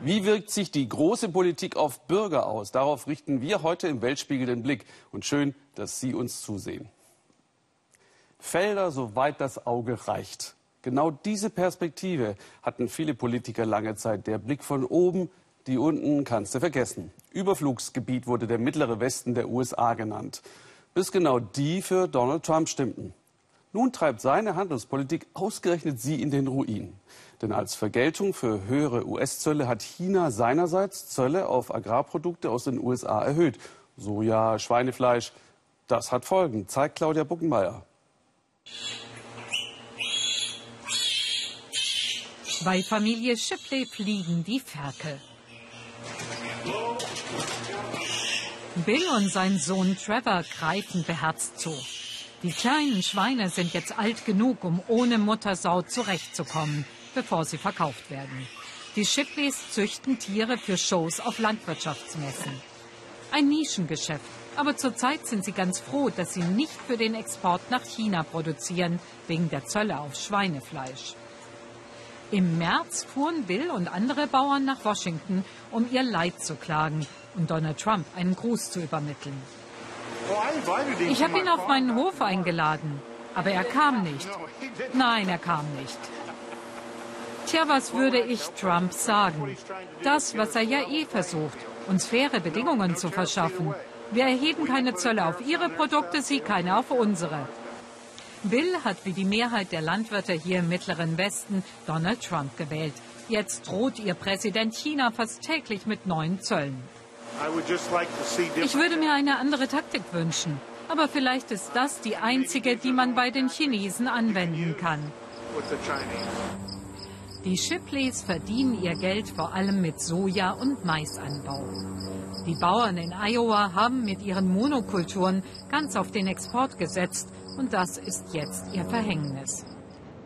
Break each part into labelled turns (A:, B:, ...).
A: Wie wirkt sich die große Politik auf Bürger aus? Darauf richten wir heute im Weltspiegel den Blick. Und schön, dass Sie uns zusehen. Felder, soweit das Auge reicht. Genau diese Perspektive hatten viele Politiker lange Zeit. Der Blick von oben, die unten kannst du vergessen. Überflugsgebiet wurde der mittlere Westen der USA genannt. Bis genau die für Donald Trump stimmten. Nun treibt seine Handelspolitik ausgerechnet sie in den Ruin. Denn als Vergeltung für höhere US-Zölle hat China seinerseits Zölle auf Agrarprodukte aus den USA erhöht. Soja, Schweinefleisch. Das hat Folgen, zeigt Claudia Buckenmeier.
B: Bei Familie Shipley fliegen die Ferkel. Bill und sein Sohn Trevor greifen beherzt zu. Die kleinen Schweine sind jetzt alt genug, um ohne Muttersau zurechtzukommen, bevor sie verkauft werden. Die Shipleys züchten Tiere für Shows auf Landwirtschaftsmessen. Ein Nischengeschäft, aber zurzeit sind sie ganz froh, dass sie nicht für den Export nach China produzieren, wegen der Zölle auf Schweinefleisch. Im März fuhren Bill und andere Bauern nach Washington, um ihr Leid zu klagen und Donald Trump einen Gruß zu übermitteln. Ich habe ihn auf meinen Hof eingeladen, aber er kam nicht. Nein, er kam nicht. Tja, was würde ich Trump sagen? Das, was er ja eh versucht, uns faire Bedingungen zu verschaffen. Wir erheben keine Zölle auf Ihre Produkte, Sie keine auf unsere. Bill hat wie die Mehrheit der Landwirte hier im Mittleren Westen Donald Trump gewählt. Jetzt droht ihr Präsident China fast täglich mit neuen Zöllen. Ich würde mir eine andere Taktik wünschen. Aber vielleicht ist das die einzige, die man bei den Chinesen anwenden kann. Die Shipleys verdienen ihr Geld vor allem mit Soja- und Maisanbau. Die Bauern in Iowa haben mit ihren Monokulturen ganz auf den Export gesetzt und das ist jetzt ihr Verhängnis.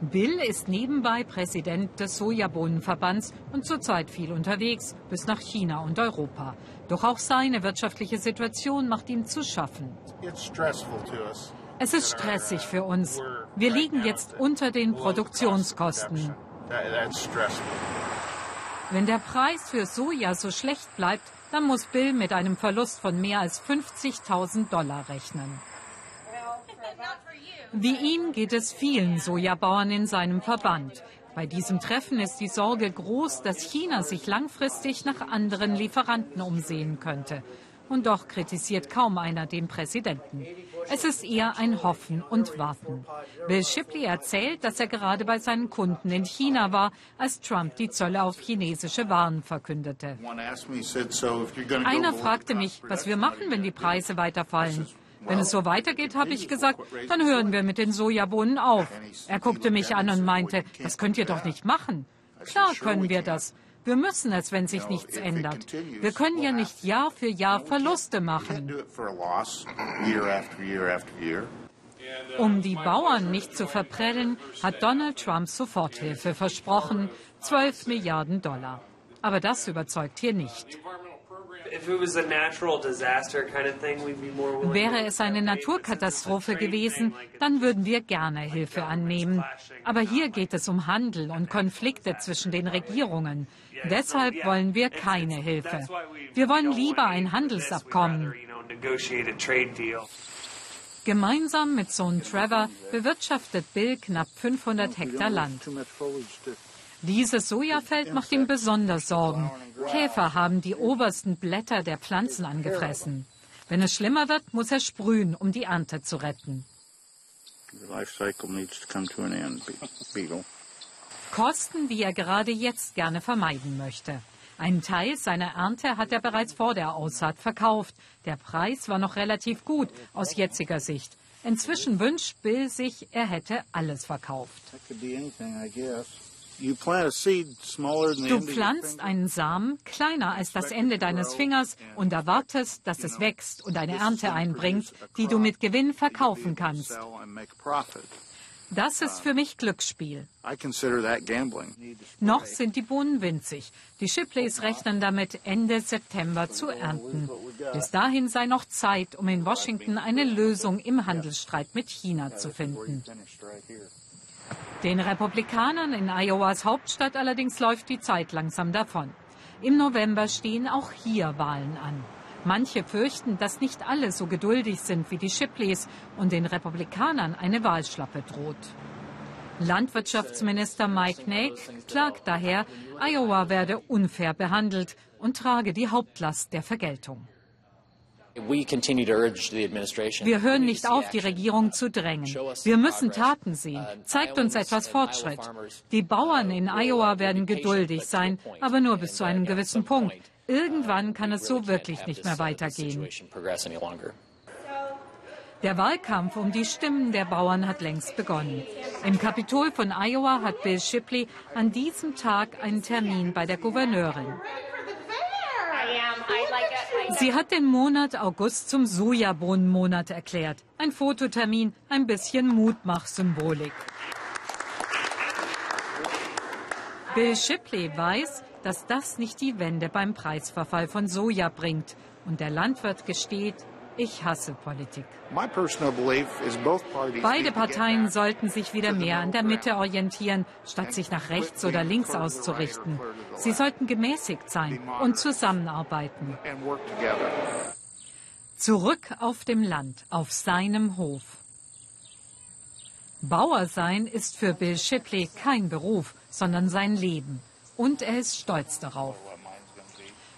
B: Bill ist nebenbei Präsident des Sojabohnenverbands und zurzeit viel unterwegs, bis nach China und Europa. Doch auch seine wirtschaftliche Situation macht ihm zu schaffen. Es ist stressig für uns. Wir liegen jetzt unter den Produktionskosten. Wenn der Preis für Soja so schlecht bleibt, dann muss Bill mit einem Verlust von mehr als 50.000 Dollar rechnen. Wie ihm geht es vielen Sojabauern in seinem Verband. Bei diesem Treffen ist die Sorge groß, dass China sich langfristig nach anderen Lieferanten umsehen könnte. Und doch kritisiert kaum einer den Präsidenten. Es ist eher ein Hoffen und Warten. Bill Shipley erzählt, dass er gerade bei seinen Kunden in China war, als Trump die Zölle auf chinesische Waren verkündete. Einer fragte mich, was wir machen, wenn die Preise weiterfallen. Wenn es so weitergeht, habe ich gesagt, dann hören wir mit den Sojabohnen auf. Er guckte mich an und meinte, das könnt ihr doch nicht machen. Klar können wir das. Wir müssen es, wenn sich nichts ändert. Wir können ja nicht Jahr für Jahr Verluste machen. Um die Bauern nicht zu verprellen, hat Donald Trump Soforthilfe versprochen, 12 Milliarden Dollar. Aber das überzeugt hier nicht. Wäre es eine Naturkatastrophe gewesen, dann würden wir gerne Hilfe annehmen. Aber hier geht es um Handel und Konflikte zwischen den Regierungen. Deshalb wollen wir keine Hilfe. Wir wollen lieber ein Handelsabkommen. Gemeinsam mit Sohn Trevor bewirtschaftet Bill knapp 500 Hektar Land. Dieses Sojafeld macht ihm besonders Sorgen. Käfer haben die obersten Blätter der Pflanzen angefressen. Wenn es schlimmer wird, muss er sprühen, um die Ernte zu retten. Kosten, die er gerade jetzt gerne vermeiden möchte. Einen Teil seiner Ernte hat er bereits vor der Aussaat verkauft. Der Preis war noch relativ gut aus jetziger Sicht. Inzwischen wünscht Bill sich, er hätte alles verkauft. Du pflanzt einen Samen kleiner als das Ende deines Fingers und erwartest, dass es wächst und eine Ernte einbringt, die du mit Gewinn verkaufen kannst. Das ist für mich Glücksspiel. Noch sind die Bohnen winzig. Die Shipleys rechnen damit, Ende September zu ernten. Bis dahin sei noch Zeit, um in Washington eine Lösung im Handelsstreit mit China zu finden. Den Republikanern in Iowas Hauptstadt allerdings läuft die Zeit langsam davon. Im November stehen auch hier Wahlen an. Manche fürchten, dass nicht alle so geduldig sind wie die Shipleys und den Republikanern eine Wahlschlappe droht. Landwirtschaftsminister Mike Naik klagt daher, Iowa werde unfair behandelt und trage die Hauptlast der Vergeltung. Wir hören nicht auf, die Regierung zu drängen. Wir müssen Taten sehen. Uh, Zeigt uns etwas Fortschritt. Die Bauern in Iowa werden geduldig sein, aber nur bis zu einem gewissen Punkt. Irgendwann kann es so wirklich nicht mehr weitergehen. Der Wahlkampf um die Stimmen der Bauern hat längst begonnen. Im Kapitol von Iowa hat Bill Shipley an diesem Tag einen Termin bei der Gouverneurin. Sie hat den Monat August zum Sojabohnenmonat erklärt. Ein Fototermin, ein bisschen Mutmachsymbolik. Bill Shipley weiß, dass das nicht die Wende beim Preisverfall von Soja bringt. Und der Landwirt gesteht, ich hasse Politik. Beide Parteien sollten sich wieder mehr an der Mitte orientieren, statt sich nach rechts oder links auszurichten. Sie sollten gemäßigt sein und zusammenarbeiten. Zurück auf dem Land, auf seinem Hof. Bauer sein ist für Bill Shipley kein Beruf, sondern sein Leben. Und er ist stolz darauf.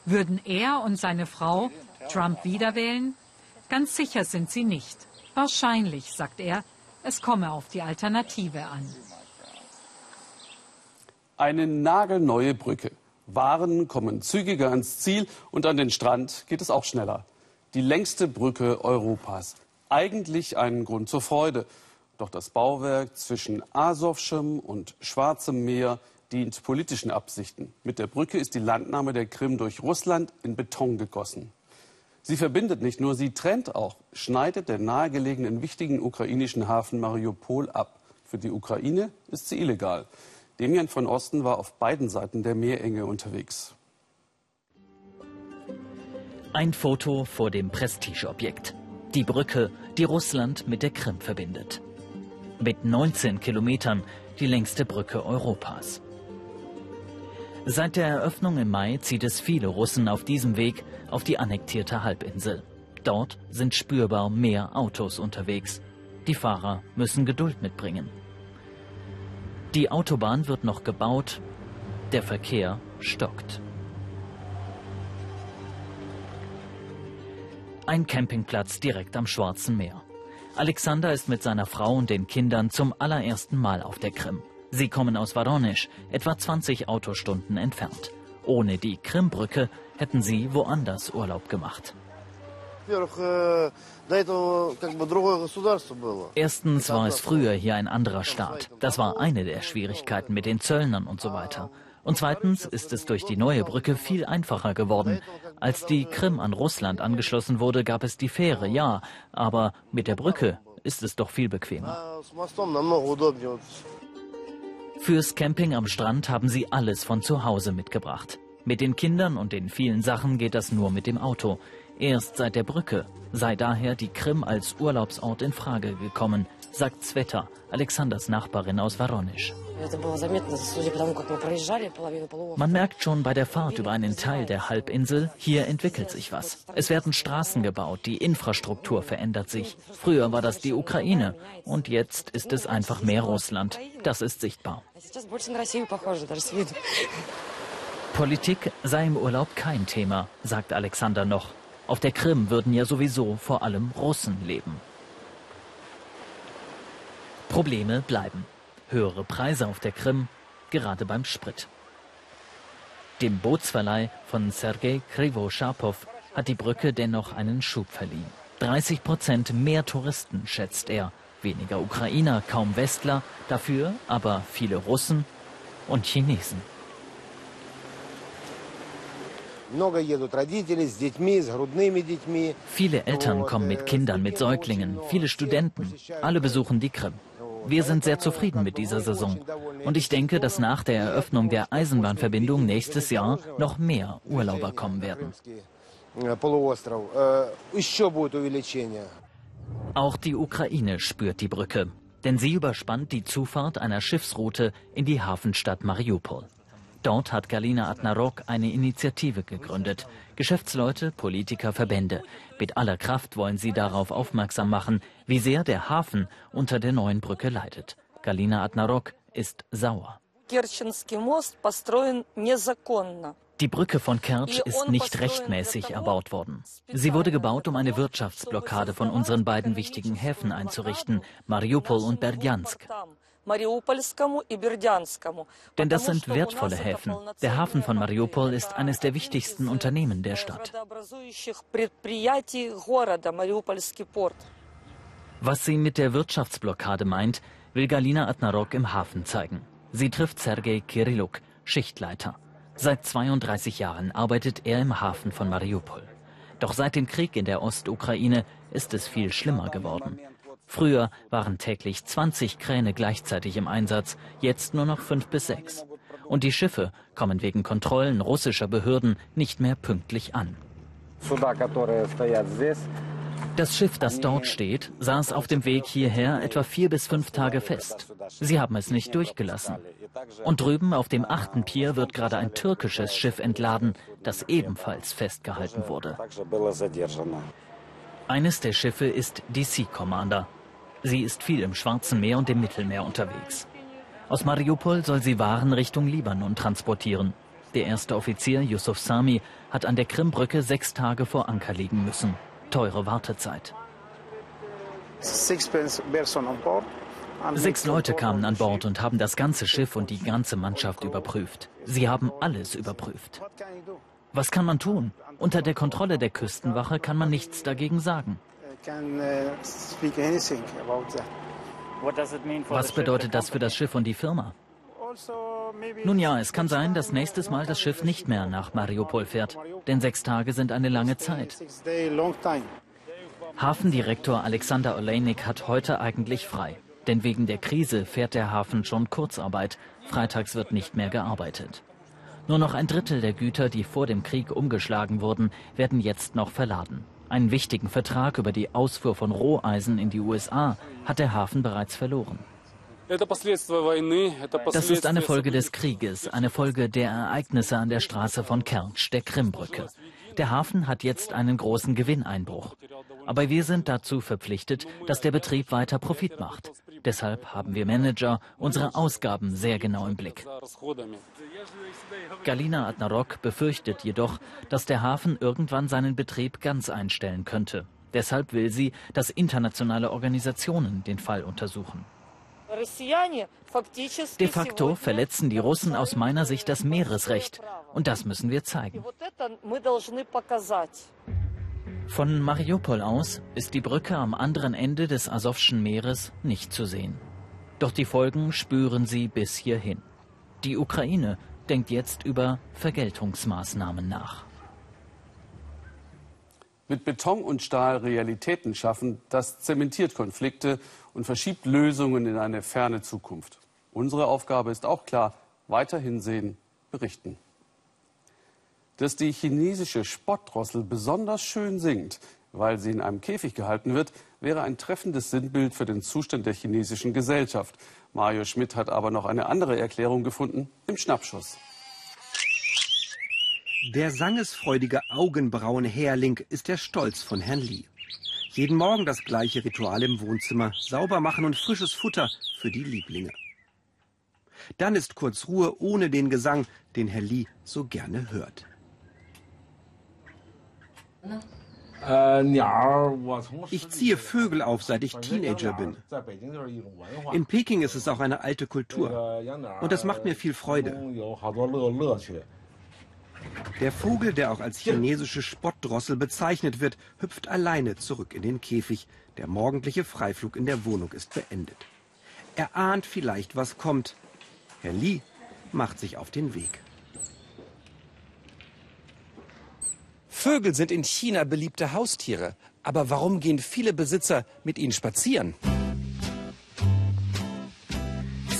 B: Würden er und seine Frau Trump wiederwählen, Ganz sicher sind sie nicht. Wahrscheinlich, sagt er, es komme auf die Alternative an.
A: Eine nagelneue Brücke. Waren kommen zügiger ans Ziel und an den Strand geht es auch schneller. Die längste Brücke Europas. Eigentlich ein Grund zur Freude. Doch das Bauwerk zwischen Asowschem und Schwarzem Meer dient politischen Absichten. Mit der Brücke ist die Landnahme der Krim durch Russland in Beton gegossen. Sie verbindet nicht nur, sie trennt auch, schneidet den nahegelegenen wichtigen ukrainischen Hafen Mariupol ab. Für die Ukraine ist sie illegal. Demian von Osten war auf beiden Seiten der Meerenge unterwegs.
C: Ein Foto vor dem Prestigeobjekt. Die Brücke, die Russland mit der Krim verbindet. Mit 19 Kilometern die längste Brücke Europas. Seit der Eröffnung im Mai zieht es viele Russen auf diesem Weg auf die annektierte Halbinsel. Dort sind spürbar mehr Autos unterwegs. Die Fahrer müssen Geduld mitbringen. Die Autobahn wird noch gebaut, der Verkehr stockt. Ein Campingplatz direkt am Schwarzen Meer. Alexander ist mit seiner Frau und den Kindern zum allerersten Mal auf der Krim. Sie kommen aus Voronezh, etwa 20 Autostunden entfernt. Ohne die Krimbrücke hätten sie woanders Urlaub gemacht. Erstens war es früher hier ein anderer Staat. Das war eine der Schwierigkeiten mit den Zöllnern und so weiter. Und zweitens ist es durch die neue Brücke viel einfacher geworden. Als die Krim an Russland angeschlossen wurde, gab es die Fähre, ja, aber mit der Brücke ist es doch viel bequemer. Fürs Camping am Strand haben sie alles von zu Hause mitgebracht. Mit den Kindern und den vielen Sachen geht das nur mit dem Auto. Erst seit der Brücke sei daher die Krim als Urlaubsort in Frage gekommen, sagt Sveta, Alexanders Nachbarin aus Voronezh. Man merkt schon bei der Fahrt über einen Teil der Halbinsel, hier entwickelt sich was. Es werden Straßen gebaut, die Infrastruktur verändert sich. Früher war das die Ukraine und jetzt ist es einfach mehr Russland. Das ist sichtbar. Politik sei im Urlaub kein Thema, sagt Alexander noch. Auf der Krim würden ja sowieso vor allem Russen leben. Probleme bleiben. Höhere Preise auf der Krim, gerade beim Sprit. Dem Bootsverleih von Sergei Krivo-Schapow hat die Brücke dennoch einen Schub verliehen. 30 Prozent mehr Touristen, schätzt er. Weniger Ukrainer, kaum Westler, dafür aber viele Russen und Chinesen. Viele Eltern kommen mit Kindern, mit Säuglingen, viele Studenten. Alle besuchen die Krim. Wir sind sehr zufrieden mit dieser Saison. Und ich denke, dass nach der Eröffnung der Eisenbahnverbindung nächstes Jahr noch mehr Urlauber kommen werden. Auch die Ukraine spürt die Brücke, denn sie überspannt die Zufahrt einer Schiffsroute in die Hafenstadt Mariupol. Dort hat Galina Adnarok eine Initiative gegründet. Geschäftsleute, Politiker, Verbände. Mit aller Kraft wollen sie darauf aufmerksam machen, wie sehr der Hafen unter der neuen Brücke leidet. Galina Adnarok ist sauer. Die Brücke von Kertsch ist nicht rechtmäßig erbaut worden. Sie wurde gebaut, um eine Wirtschaftsblockade von unseren beiden wichtigen Häfen einzurichten, Mariupol und Berdjansk. Denn das sind wertvolle Häfen. Der Hafen von Mariupol ist eines der wichtigsten Unternehmen der Stadt. Was sie mit der Wirtschaftsblockade meint, will Galina Adnarok im Hafen zeigen. Sie trifft Sergei Kirilluk, Schichtleiter. Seit 32 Jahren arbeitet er im Hafen von Mariupol. Doch seit dem Krieg in der Ostukraine ist es viel schlimmer geworden. Früher waren täglich 20 Kräne gleichzeitig im Einsatz, jetzt nur noch fünf bis sechs. Und die Schiffe kommen wegen Kontrollen russischer Behörden nicht mehr pünktlich an. Das Schiff, das dort steht, saß auf dem Weg hierher etwa vier bis fünf Tage fest. Sie haben es nicht durchgelassen. Und drüben auf dem achten Pier wird gerade ein türkisches Schiff entladen, das ebenfalls festgehalten wurde. Eines der Schiffe ist die Sea Commander. Sie ist viel im Schwarzen Meer und im Mittelmeer unterwegs. Aus Mariupol soll sie Waren Richtung Libanon transportieren. Der erste Offizier, Yusuf Sami, hat an der Krimbrücke sechs Tage vor Anker liegen müssen. Teure Wartezeit. Sechs Leute kamen an Bord und haben das ganze Schiff und die ganze Mannschaft überprüft. Sie haben alles überprüft. Was kann man tun? Unter der Kontrolle der Küstenwache kann man nichts dagegen sagen. Was bedeutet das für das Schiff und die Firma? Nun ja, es kann sein, dass nächstes Mal das Schiff nicht mehr nach Mariupol fährt, denn sechs Tage sind eine lange Zeit. Hafendirektor Alexander Olejnik hat heute eigentlich frei, denn wegen der Krise fährt der Hafen schon Kurzarbeit. Freitags wird nicht mehr gearbeitet. Nur noch ein Drittel der Güter, die vor dem Krieg umgeschlagen wurden, werden jetzt noch verladen. Einen wichtigen Vertrag über die Ausfuhr von Roheisen in die USA hat der Hafen bereits verloren. Das ist eine Folge des Krieges, eine Folge der Ereignisse an der Straße von Kertsch, der Krimbrücke. Der Hafen hat jetzt einen großen Gewinneinbruch. Aber wir sind dazu verpflichtet, dass der Betrieb weiter Profit macht. Deshalb haben wir Manager unsere Ausgaben sehr genau im Blick. Galina Adnarok befürchtet jedoch, dass der Hafen irgendwann seinen Betrieb ganz einstellen könnte. Deshalb will sie, dass internationale Organisationen den Fall untersuchen. De facto verletzen die Russen aus meiner Sicht das Meeresrecht. Und das müssen wir zeigen. Von Mariupol aus ist die Brücke am anderen Ende des Asowschen Meeres nicht zu sehen. Doch die Folgen spüren sie bis hierhin. Die Ukraine denkt jetzt über Vergeltungsmaßnahmen nach.
A: Mit Beton und Stahl Realitäten schaffen, das zementiert Konflikte und verschiebt Lösungen in eine ferne Zukunft. Unsere Aufgabe ist auch klar, weiterhin sehen, berichten. Dass die chinesische Spottdrossel besonders schön singt, weil sie in einem Käfig gehalten wird, wäre ein treffendes Sinnbild für den Zustand der chinesischen Gesellschaft. Mario Schmidt hat aber noch eine andere Erklärung gefunden im Schnappschuss.
D: Der sangesfreudige Augenbrauenhärling ist der Stolz von Herrn Li. Jeden Morgen das gleiche Ritual im Wohnzimmer, sauber machen und frisches Futter für die Lieblinge. Dann ist kurz Ruhe ohne den Gesang, den Herr Li so gerne hört. Ich ziehe Vögel auf, seit ich Teenager bin. In Peking ist es auch eine alte Kultur. Und das macht mir viel Freude. Der Vogel, der auch als chinesische Spottdrossel bezeichnet wird, hüpft alleine zurück in den Käfig. Der morgendliche Freiflug in der Wohnung ist beendet. Er ahnt vielleicht, was kommt. Herr Li macht sich auf den Weg. Vögel sind in China beliebte Haustiere. Aber warum gehen viele Besitzer mit ihnen spazieren?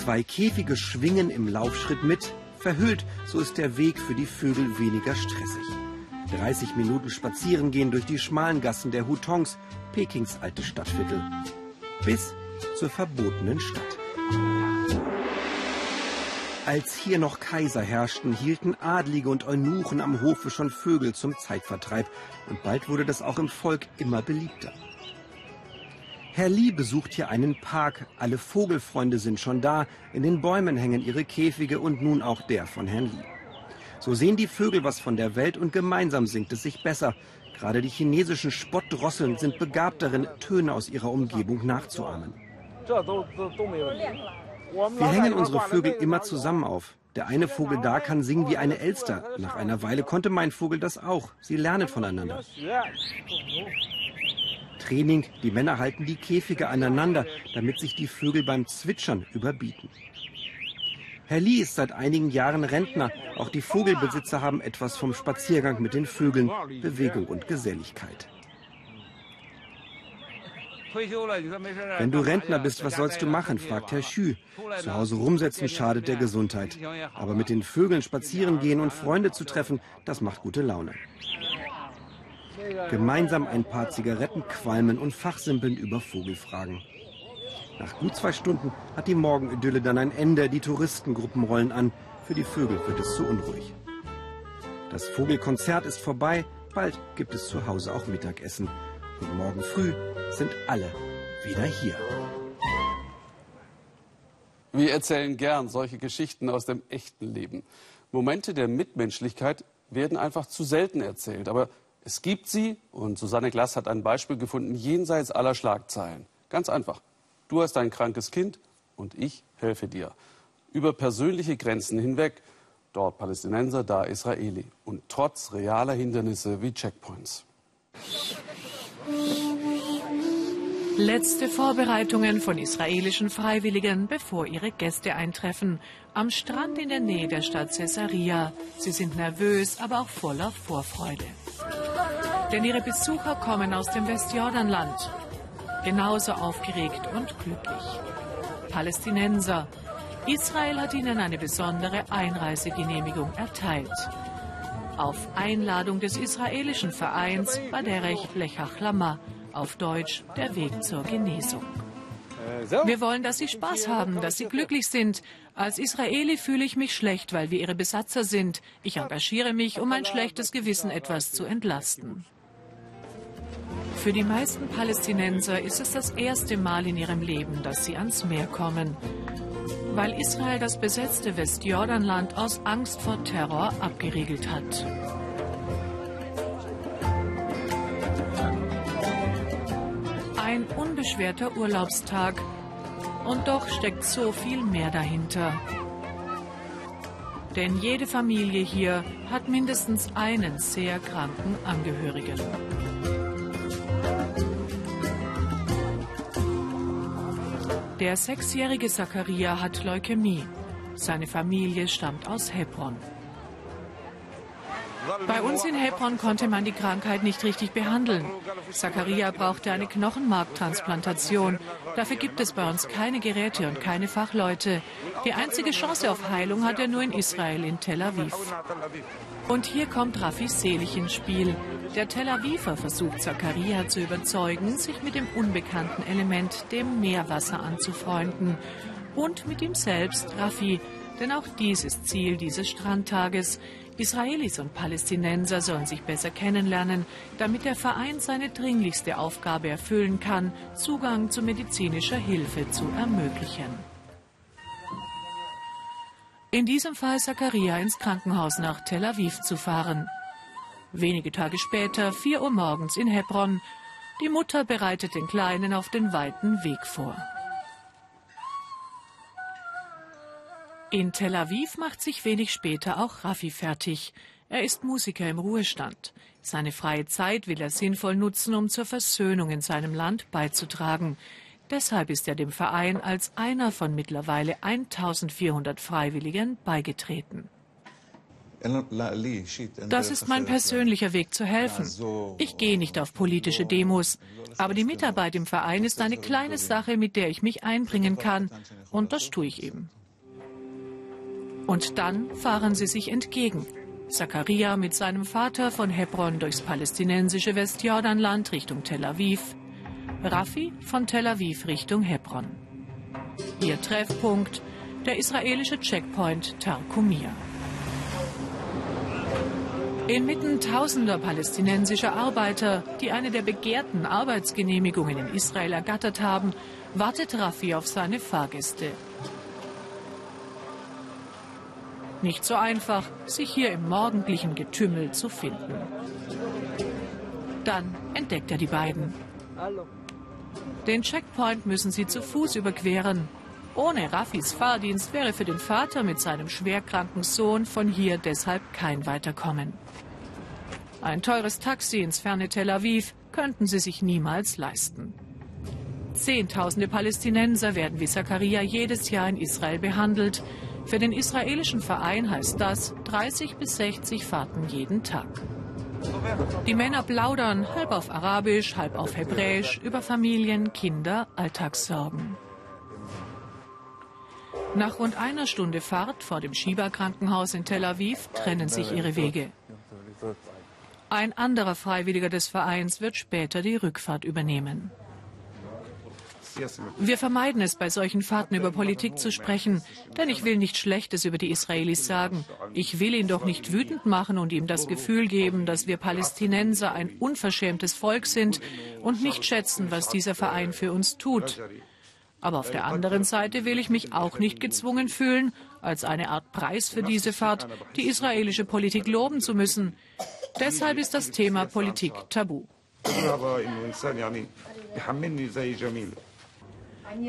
D: Zwei Käfige schwingen im Laufschritt mit, Verhüllt, so ist der Weg für die Vögel weniger stressig. 30 Minuten spazieren gehen durch die schmalen Gassen der Hutongs, Pekings alte Stadtviertel. Bis zur verbotenen Stadt. Als hier noch Kaiser herrschten, hielten Adlige und Eunuchen am Hofe schon Vögel zum Zeitvertreib. Und bald wurde das auch im Volk immer beliebter. Herr Lee besucht hier einen Park. Alle Vogelfreunde sind schon da. In den Bäumen hängen ihre Käfige und nun auch der von Herrn Lee. So sehen die Vögel was von der Welt und gemeinsam singt es sich besser. Gerade die chinesischen Spottdrosseln sind begabt darin, Töne aus ihrer Umgebung nachzuahmen. Wir hängen unsere Vögel immer zusammen auf. Der eine Vogel da kann singen wie eine Elster. Nach einer Weile konnte mein Vogel das auch. Sie lernen voneinander. Training, die Männer halten die Käfige aneinander, damit sich die Vögel beim Zwitschern überbieten. Herr Lee ist seit einigen Jahren Rentner. Auch die Vogelbesitzer haben etwas vom Spaziergang mit den Vögeln, Bewegung und Geselligkeit. Wenn du Rentner bist, was sollst du machen? fragt Herr Schü. Zu Hause rumsetzen schadet der Gesundheit. Aber mit den Vögeln spazieren gehen und Freunde zu treffen, das macht gute Laune. Gemeinsam ein paar Zigaretten qualmen und fachsimpeln über Vogelfragen. Nach gut zwei Stunden hat die Morgenidylle dann ein Ende. Die Touristengruppen rollen an. Für die Vögel wird es zu unruhig. Das Vogelkonzert ist vorbei. Bald gibt es zu Hause auch Mittagessen. Und morgen früh sind alle wieder hier.
A: Wir erzählen gern solche Geschichten aus dem echten Leben. Momente der Mitmenschlichkeit werden einfach zu selten erzählt. Aber es gibt sie und Susanne Glass hat ein Beispiel gefunden jenseits aller Schlagzeilen. Ganz einfach. Du hast ein krankes Kind und ich helfe dir. Über persönliche Grenzen hinweg. Dort Palästinenser, da Israeli. Und trotz realer Hindernisse wie Checkpoints.
E: Letzte Vorbereitungen von israelischen Freiwilligen, bevor ihre Gäste eintreffen. Am Strand in der Nähe der Stadt Caesarea. Sie sind nervös, aber auch voller Vorfreude. Denn ihre Besucher kommen aus dem Westjordanland. Genauso aufgeregt und glücklich. Palästinenser. Israel hat ihnen eine besondere Einreisegenehmigung erteilt. Auf Einladung des israelischen Vereins Baderech Lechachlama auf Deutsch der Weg zur Genesung. Wir wollen, dass Sie Spaß haben, dass Sie glücklich sind. Als Israeli fühle ich mich schlecht, weil wir Ihre Besatzer sind. Ich engagiere mich, um mein schlechtes Gewissen etwas zu entlasten. Für die meisten Palästinenser ist es das erste Mal in ihrem Leben, dass sie ans Meer kommen. Weil Israel das besetzte Westjordanland aus Angst vor Terror abgeriegelt hat. Ein unbeschwerter Urlaubstag. Und doch steckt so viel mehr dahinter. Denn jede Familie hier hat mindestens einen sehr kranken Angehörigen. Der sechsjährige Zachariah hat Leukämie. Seine Familie stammt aus Hebron. Bei uns in Hebron konnte man die Krankheit nicht richtig behandeln. Zachariah brauchte eine Knochenmarktransplantation. Dafür gibt es bei uns keine Geräte und keine Fachleute. Die einzige Chance auf Heilung hat er nur in Israel, in Tel Aviv. Und hier kommt Raffi Selig ins Spiel. Der Tel Aviver versucht Zachariah zu überzeugen, sich mit dem unbekannten Element, dem Meerwasser, anzufreunden. Und mit ihm selbst, Raffi. Denn auch dies ist Ziel dieses Strandtages. Israelis und Palästinenser sollen sich besser kennenlernen, damit der Verein seine dringlichste Aufgabe erfüllen kann, Zugang zu medizinischer Hilfe zu ermöglichen. In diesem Fall Zachariah ins Krankenhaus nach Tel Aviv zu fahren. Wenige Tage später, 4 Uhr morgens in Hebron. Die Mutter bereitet den Kleinen auf den weiten Weg vor. In Tel Aviv macht sich wenig später auch Raffi fertig. Er ist Musiker im Ruhestand. Seine freie Zeit will er sinnvoll nutzen, um zur Versöhnung in seinem Land beizutragen. Deshalb ist er dem Verein als einer von mittlerweile 1400 Freiwilligen beigetreten. Das ist mein persönlicher Weg zu helfen. Ich gehe nicht auf politische Demos, aber die Mitarbeit im Verein ist eine kleine Sache, mit der ich mich einbringen kann. Und das tue ich eben. Und dann fahren sie sich entgegen. Zachariah mit seinem Vater von Hebron durchs palästinensische Westjordanland Richtung Tel Aviv. Raffi von Tel Aviv Richtung Hebron. Ihr Treffpunkt der israelische Checkpoint Tarkumir. Inmitten tausender palästinensischer Arbeiter, die eine der begehrten Arbeitsgenehmigungen in Israel ergattert haben, wartet Raffi auf seine Fahrgäste. Nicht so einfach, sich hier im morgendlichen Getümmel zu finden. Dann entdeckt er die beiden. Den Checkpoint müssen sie zu Fuß überqueren. Ohne Raffis Fahrdienst wäre für den Vater mit seinem schwerkranken Sohn von hier deshalb kein Weiterkommen. Ein teures Taxi ins ferne Tel Aviv könnten sie sich niemals leisten. Zehntausende Palästinenser werden wie Zakaria jedes Jahr in Israel behandelt. Für den israelischen Verein heißt das 30 bis 60 Fahrten jeden Tag. Die Männer plaudern halb auf Arabisch, halb auf Hebräisch über Familien, Kinder, Alltagssorgen. Nach rund einer Stunde Fahrt vor dem Shiba-Krankenhaus in Tel Aviv trennen sich ihre Wege. Ein anderer Freiwilliger des Vereins wird später die Rückfahrt übernehmen. Wir vermeiden es, bei solchen Fahrten über Politik zu sprechen, denn ich will nichts Schlechtes über die Israelis sagen. Ich will ihn doch nicht wütend machen und ihm das Gefühl geben, dass wir Palästinenser ein unverschämtes Volk sind und nicht schätzen, was dieser Verein für uns tut. Aber auf der anderen Seite will ich mich auch nicht gezwungen fühlen, als eine Art Preis für diese Fahrt die israelische Politik loben zu müssen. Deshalb ist das Thema Politik tabu.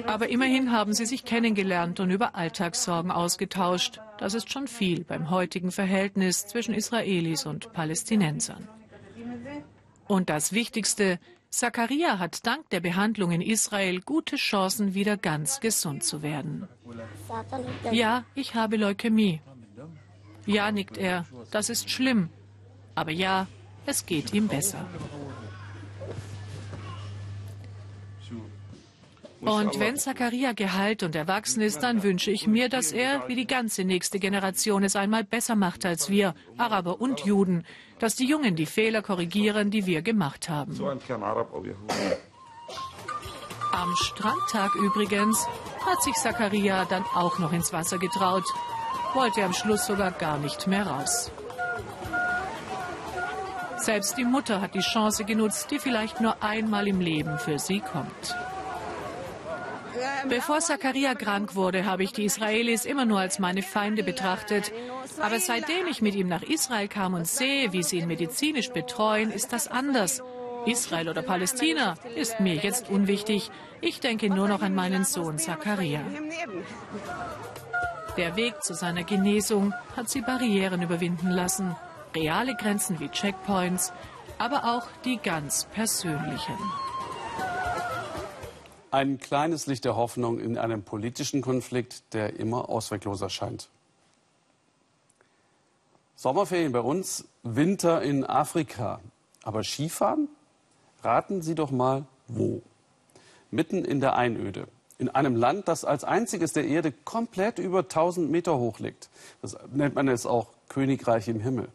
E: Aber immerhin haben sie sich kennengelernt und über Alltagssorgen ausgetauscht. Das ist schon viel beim heutigen Verhältnis zwischen Israelis und Palästinensern. Und das Wichtigste, Zakaria hat dank der Behandlung in Israel gute Chancen, wieder ganz gesund zu werden. Ja, ich habe Leukämie. Ja, nickt er, das ist schlimm. Aber ja, es geht ihm besser. Und wenn Zakaria geheilt und erwachsen ist, dann wünsche ich mir, dass er, wie die ganze nächste Generation, es einmal besser macht als wir, Araber und Juden, dass die Jungen die Fehler korrigieren, die wir gemacht haben. Am Strandtag übrigens hat sich Zakaria dann auch noch ins Wasser getraut, wollte am Schluss sogar gar nicht mehr raus. Selbst die Mutter hat die Chance genutzt, die vielleicht nur einmal im Leben für sie kommt. Bevor Zakaria krank wurde, habe ich die Israelis immer nur als meine Feinde betrachtet. Aber seitdem ich mit ihm nach Israel kam und sehe, wie sie ihn medizinisch betreuen, ist das anders. Israel oder Palästina ist mir jetzt unwichtig. Ich denke nur noch an meinen Sohn Zakaria. Der Weg zu seiner Genesung hat sie Barrieren überwinden lassen. Reale Grenzen wie Checkpoints, aber auch die ganz persönlichen
A: ein kleines Licht der Hoffnung in einem politischen Konflikt, der immer auswegloser scheint. Sommerferien bei uns, Winter in Afrika. Aber Skifahren? Raten Sie doch mal, wo? Mitten in der Einöde. In einem Land, das als einziges der Erde komplett über 1000 Meter hoch liegt. Das nennt man es auch Königreich im Himmel.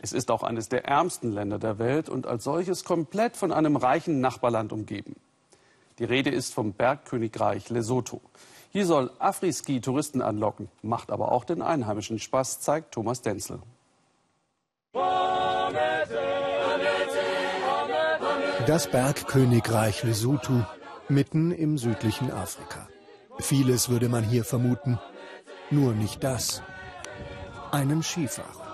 A: Es ist auch eines der ärmsten Länder der Welt und als solches komplett von einem reichen Nachbarland umgeben. Die Rede ist vom Bergkönigreich Lesotho. Hier soll Afriski Touristen anlocken, macht aber auch den Einheimischen Spaß, zeigt Thomas Denzel.
F: Das Bergkönigreich Lesotho mitten im südlichen Afrika. Vieles würde man hier vermuten, nur nicht das. Einen Skifahrer.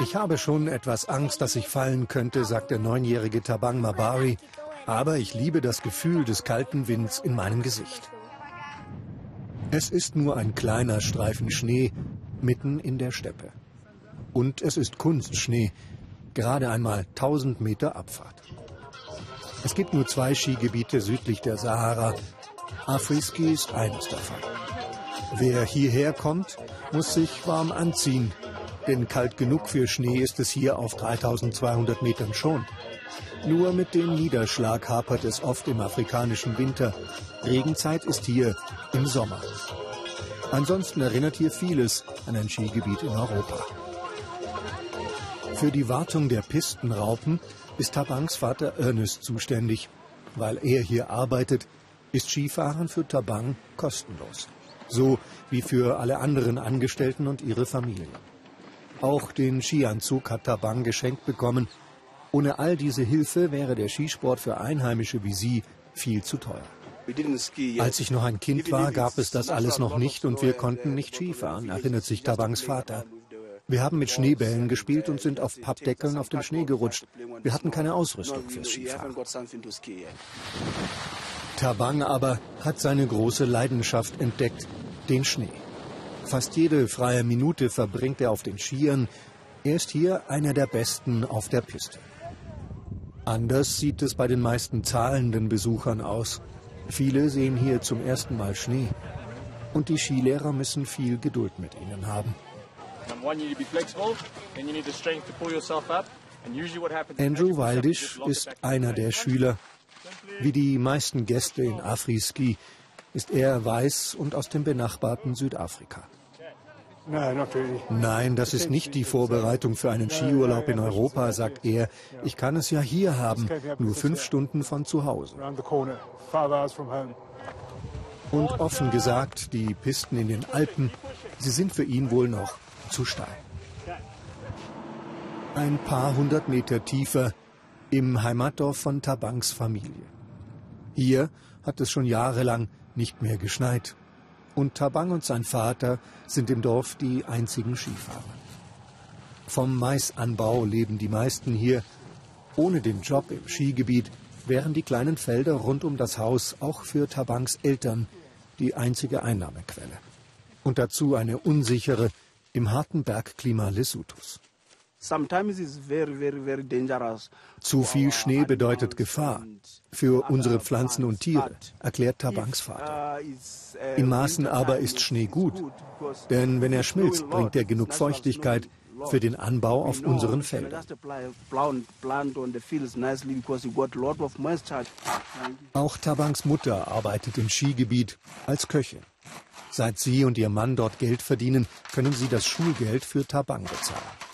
F: Ich habe schon etwas Angst, dass ich fallen könnte, sagt der neunjährige Tabang Mabari. Aber ich liebe das Gefühl des kalten Winds in meinem Gesicht. Es ist nur ein kleiner Streifen Schnee mitten in der Steppe. Und es ist Kunstschnee, gerade einmal 1000 Meter Abfahrt. Es gibt nur zwei Skigebiete südlich der Sahara. Afriski ist eines davon. Wer hierher kommt, muss sich warm anziehen, denn kalt genug für Schnee ist es hier auf 3200 Metern schon. Nur mit dem Niederschlag hapert es oft im afrikanischen Winter. Regenzeit ist hier im Sommer. Ansonsten erinnert hier vieles an ein Skigebiet in Europa. Für die Wartung der Pistenraupen ist Tabangs Vater Ernest zuständig. Weil er hier arbeitet, ist Skifahren für Tabang kostenlos. So wie für alle anderen Angestellten und ihre Familien. Auch den Skianzug hat Tabang geschenkt bekommen. Ohne all diese Hilfe wäre der Skisport für Einheimische wie Sie viel zu teuer. Als ich noch ein Kind war, gab es das alles noch nicht und wir konnten nicht Skifahren, erinnert sich Tabangs Vater. Wir haben mit Schneebällen gespielt und sind auf Pappdeckeln auf dem Schnee gerutscht. Wir hatten keine Ausrüstung fürs Skifahren. Tabang aber hat seine große Leidenschaft entdeckt, den Schnee. Fast jede freie Minute verbringt er auf den Skiern. Er ist hier einer der Besten auf der Piste. Anders sieht es bei den meisten zahlenden Besuchern aus. Viele sehen hier zum ersten Mal Schnee. Und die Skilehrer müssen viel Geduld mit ihnen haben. Andrew Waldisch ist einer der Schüler. Wie die meisten Gäste in Afriski ist er weiß und aus dem benachbarten Südafrika. Nein, das ist nicht die Vorbereitung für einen Skiurlaub in Europa, sagt er. Ich kann es ja hier haben, nur fünf Stunden von zu Hause. Und offen gesagt, die Pisten in den Alpen, sie sind für ihn wohl noch zu steil. Ein paar hundert Meter tiefer im Heimatdorf von Tabangs Familie. Hier hat es schon jahrelang nicht mehr geschneit und Tabang und sein Vater sind im Dorf die einzigen Skifahrer. Vom Maisanbau leben die meisten hier. Ohne den Job im Skigebiet wären die kleinen Felder rund um das Haus auch für Tabangs Eltern die einzige Einnahmequelle. Und dazu eine unsichere im harten Bergklima Lesothos. Zu viel Schnee bedeutet Gefahr für unsere Pflanzen und Tiere, erklärt Tabangs Vater. In Maßen aber ist Schnee gut, denn wenn er schmilzt, bringt er genug Feuchtigkeit für den Anbau auf unseren Feldern. Auch Tabangs Mutter arbeitet im Skigebiet als Köchin. Seit sie und ihr Mann dort Geld verdienen, können sie das Schulgeld für Tabang bezahlen.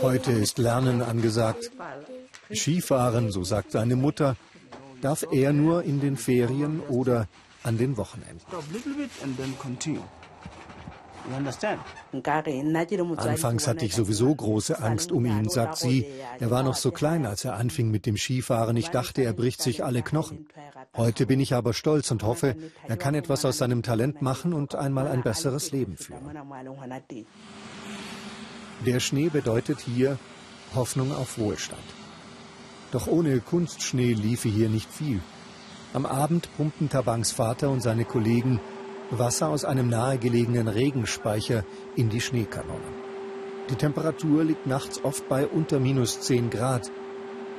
F: Heute ist Lernen angesagt. Skifahren, so sagt seine Mutter, darf er nur in den Ferien oder an den Wochenenden. Anfangs hatte ich sowieso große Angst um ihn, sagt sie. Er war noch so klein, als er anfing mit dem Skifahren. Ich dachte, er bricht sich alle Knochen. Heute bin ich aber stolz und hoffe, er kann etwas aus seinem Talent machen und einmal ein besseres Leben führen. Der Schnee bedeutet hier Hoffnung auf Wohlstand. Doch ohne Kunstschnee liefe hier nicht viel. Am Abend pumpten Tabangs Vater und seine Kollegen Wasser aus einem nahegelegenen Regenspeicher in die Schneekanonen. Die Temperatur liegt nachts oft bei unter minus 10 Grad.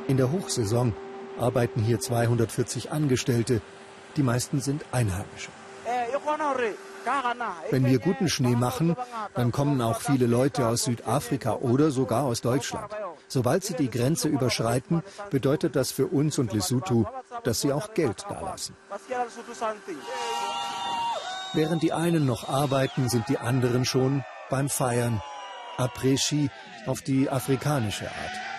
F: In der Hochsaison arbeiten hier 240 Angestellte. Die meisten sind Einheimische. Wenn wir guten Schnee machen, dann kommen auch viele Leute aus Südafrika oder sogar aus Deutschland. Sobald sie die Grenze überschreiten, bedeutet das für uns und Lesotho, dass sie auch Geld dalassen. Während die einen noch arbeiten, sind die anderen schon beim Feiern. Après-Ski auf die afrikanische Art.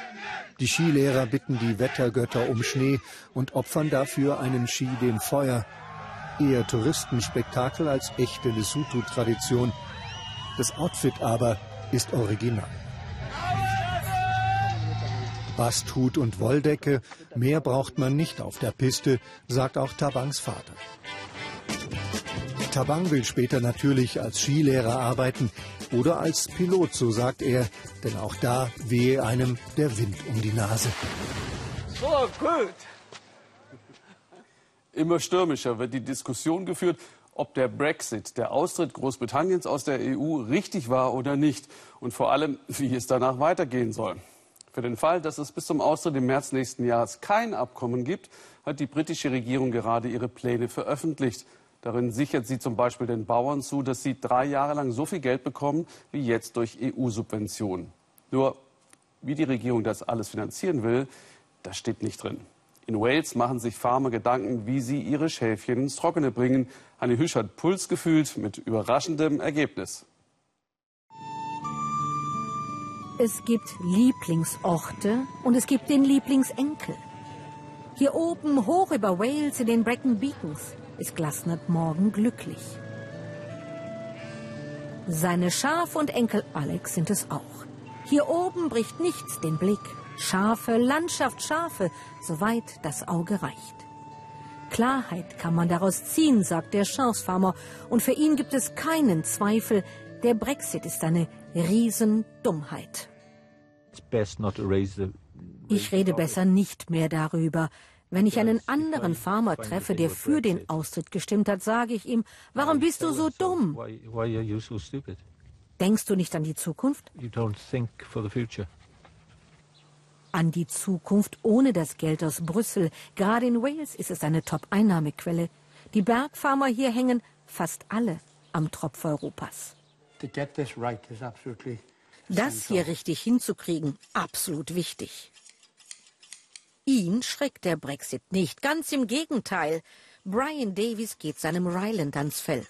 F: Die Skilehrer bitten die Wettergötter um Schnee und opfern dafür einen Ski dem Feuer. Eher Touristenspektakel als echte Lesotho-Tradition. Das Outfit aber ist original. Basthut und Wolldecke, mehr braucht man nicht auf der Piste, sagt auch Tabangs Vater. Tabang will später natürlich als Skilehrer arbeiten oder als Pilot, so sagt er, denn auch da wehe einem der Wind um die Nase.
A: So gut. Immer stürmischer wird die Diskussion geführt, ob der Brexit, der Austritt Großbritanniens aus der EU, richtig war oder nicht und vor allem, wie es danach weitergehen soll. Für den Fall, dass es bis zum Austritt im März nächsten Jahres kein Abkommen gibt, hat die britische Regierung gerade ihre Pläne veröffentlicht. Darin sichert sie zum Beispiel den Bauern zu, dass sie drei Jahre lang so viel Geld bekommen wie jetzt durch EU-Subventionen. Nur wie die Regierung das alles finanzieren will, das steht nicht drin. In Wales machen sich Farmer Gedanken, wie sie ihre Schäfchen ins Trockene bringen. Hanni Hüsch hat Puls gefühlt mit überraschendem Ergebnis.
G: Es gibt Lieblingsorte und es gibt den Lieblingsenkel. Hier oben, hoch über Wales in den Brecon Beacons, ist Glasnert morgen glücklich. Seine Schaf und Enkel Alex sind es auch. Hier oben bricht nichts den Blick. Schafe, Landschaft, Schafe, soweit das Auge reicht. Klarheit kann man daraus ziehen, sagt der Schafsfarmer, und für ihn gibt es keinen Zweifel, der Brexit ist eine Riesendummheit. Ich rede besser nicht mehr darüber. Wenn ich einen anderen Farmer treffe, der für den Austritt gestimmt hat, sage ich ihm, warum bist du so dumm? Denkst du nicht an die Zukunft? An die Zukunft ohne das Geld aus Brüssel. Gerade in Wales ist es eine Top-Einnahmequelle. Die Bergfarmer hier hängen fast alle am Tropf Europas. Das hier richtig hinzukriegen, absolut wichtig. Ihn schreckt der Brexit nicht, ganz im Gegenteil. Brian Davies geht seinem Ryland ans Fell.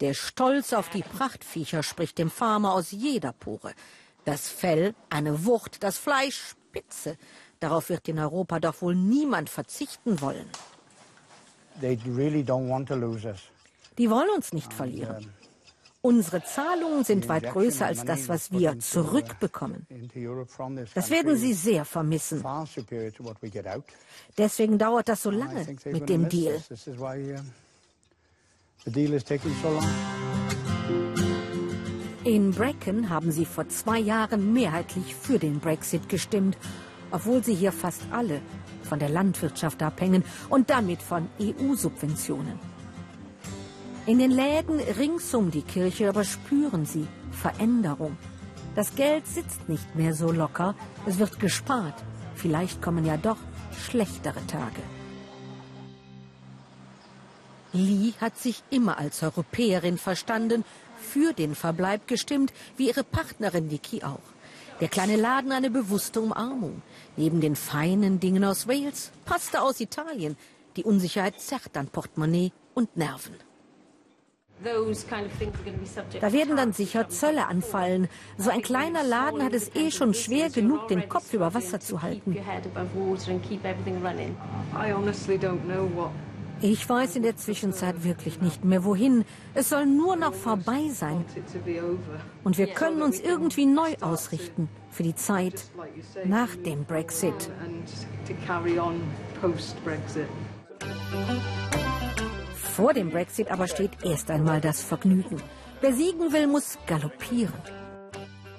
G: Der Stolz auf die Prachtviecher spricht dem Farmer aus jeder Pore. Das Fell, eine Wucht, das Fleisch, Spitze. Darauf wird in Europa doch wohl niemand verzichten wollen. Die wollen uns nicht verlieren. Unsere Zahlungen sind weit größer als das, was wir zurückbekommen. Das werden Sie sehr vermissen. Deswegen dauert das so lange mit dem Deal. In Brecon haben sie vor zwei Jahren mehrheitlich für den Brexit gestimmt, obwohl sie hier fast alle von der Landwirtschaft abhängen und damit von EU-Subventionen. In den Läden rings um die Kirche aber spüren sie Veränderung. Das Geld sitzt nicht mehr so locker, es wird gespart. Vielleicht kommen ja doch schlechtere Tage. Lee hat sich immer als Europäerin verstanden, für den Verbleib gestimmt, wie ihre Partnerin Vicky auch. Der kleine Laden eine bewusste Umarmung. Neben den feinen Dingen aus Wales, Pasta aus Italien. Die Unsicherheit zerrt an Portemonnaie und Nerven. Da werden dann sicher Zölle anfallen. So ein kleiner Laden hat es eh schon schwer genug, den Kopf über Wasser zu halten. Ich weiß in der Zwischenzeit wirklich nicht mehr wohin. Es soll nur noch vorbei sein. Und wir können uns irgendwie neu ausrichten für die Zeit nach dem Brexit. Vor dem Brexit aber steht erst einmal das Vergnügen. Wer siegen will, muss galoppieren.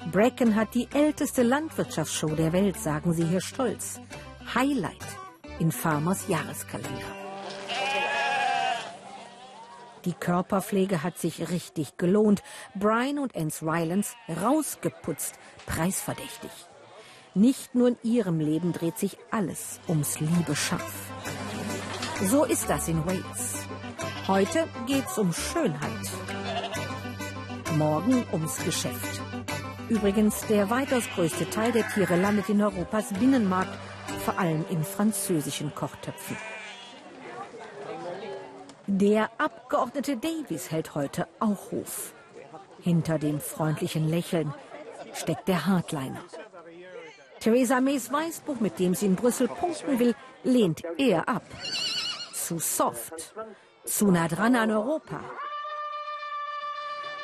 G: Bracken hat die älteste Landwirtschaftsshow der Welt, sagen sie hier stolz. Highlight in Farmers Jahreskalender. Die Körperpflege hat sich richtig gelohnt. Brian und Anse Rylance rausgeputzt, preisverdächtig. Nicht nur in ihrem Leben dreht sich alles ums liebe Schaf. So ist das in Wales. Heute geht's um Schönheit. Morgen ums Geschäft. Übrigens, der weitaus größte Teil der Tiere landet in Europas Binnenmarkt, vor allem in französischen Kochtöpfen. Der Abgeordnete Davies hält heute auch Hof. Hinter dem freundlichen Lächeln steckt der Hardliner. Theresa Mays Weißbuch, mit dem sie in Brüssel punkten will, lehnt er ab. Zu soft. Zu nah dran an Europa.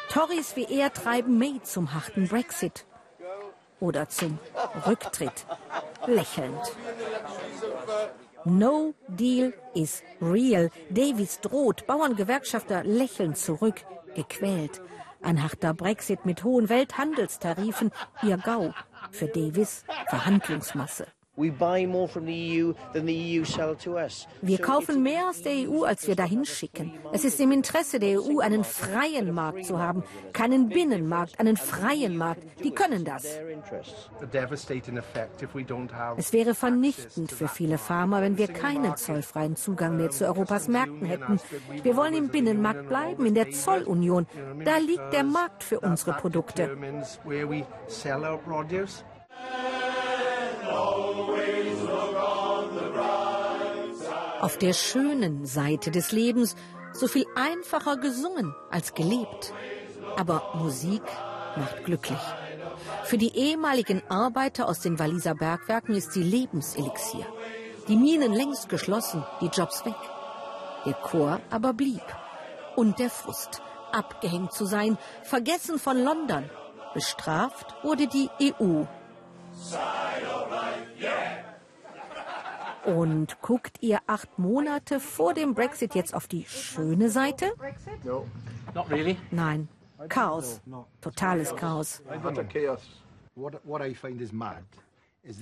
G: Tories wie er treiben May zum harten Brexit oder zum Rücktritt. Lächelnd. No deal is real. Davies droht. Bauerngewerkschafter lächeln zurück. Gequält. Ein harter Brexit mit hohen Welthandelstarifen. Ihr Gau. Für Davis Verhandlungsmasse. E wir kaufen mehr aus der EU, als wir dahin schicken. Es ist im Interesse der EU, einen freien Markt zu haben. Keinen Binnenmarkt, einen freien Markt. Die können das. Es wäre vernichtend für viele Farmer, wenn wir keinen zollfreien Zugang mehr zu Europas Märkten hätten. Wir wollen im Binnenmarkt bleiben, in der Zollunion. Da liegt der Markt für unsere Produkte. Auf der schönen Seite des Lebens so viel einfacher gesungen als gelebt. Aber Musik macht glücklich. Für die ehemaligen Arbeiter aus den Walliser Bergwerken ist sie Lebenselixier. Die Minen längst geschlossen, die Jobs weg. Der Chor aber blieb. Und der Frust, abgehängt zu sein, vergessen von London. Bestraft wurde die EU. Und guckt ihr acht Monate vor dem Brexit jetzt auf die schöne Seite? Nein, Chaos. Totales Chaos.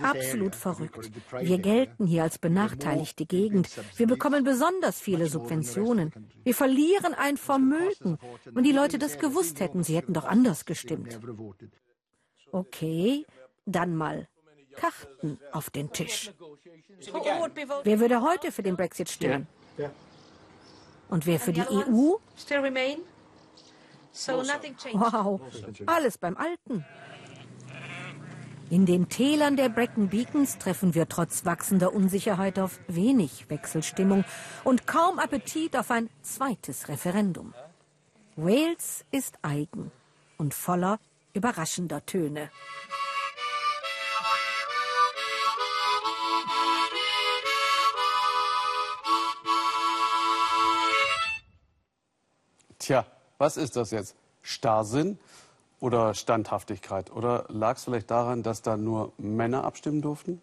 G: Absolut verrückt. Wir gelten hier als benachteiligte Gegend. Wir bekommen besonders viele Subventionen. Wir verlieren ein Vermögen. Wenn die Leute das gewusst hätten, sie hätten doch anders gestimmt. Okay, dann mal Karten auf den Tisch. Wer würde heute für den Brexit stimmen? Und wer für die EU? Wow, alles beim Alten. In den Tälern der Brecon Beacons treffen wir trotz wachsender Unsicherheit auf wenig Wechselstimmung und kaum Appetit auf ein zweites Referendum. Wales ist eigen und voller überraschender Töne.
A: Tja, was ist das jetzt? Starrsinn oder Standhaftigkeit? Oder lag es vielleicht daran, dass da nur Männer abstimmen durften?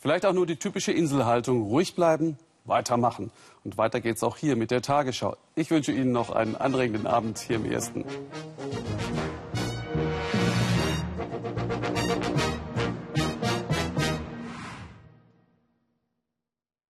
A: Vielleicht auch nur die typische Inselhaltung, ruhig bleiben, weitermachen. Und weiter geht's auch hier mit der Tagesschau. Ich wünsche Ihnen noch einen anregenden Abend hier im Ersten.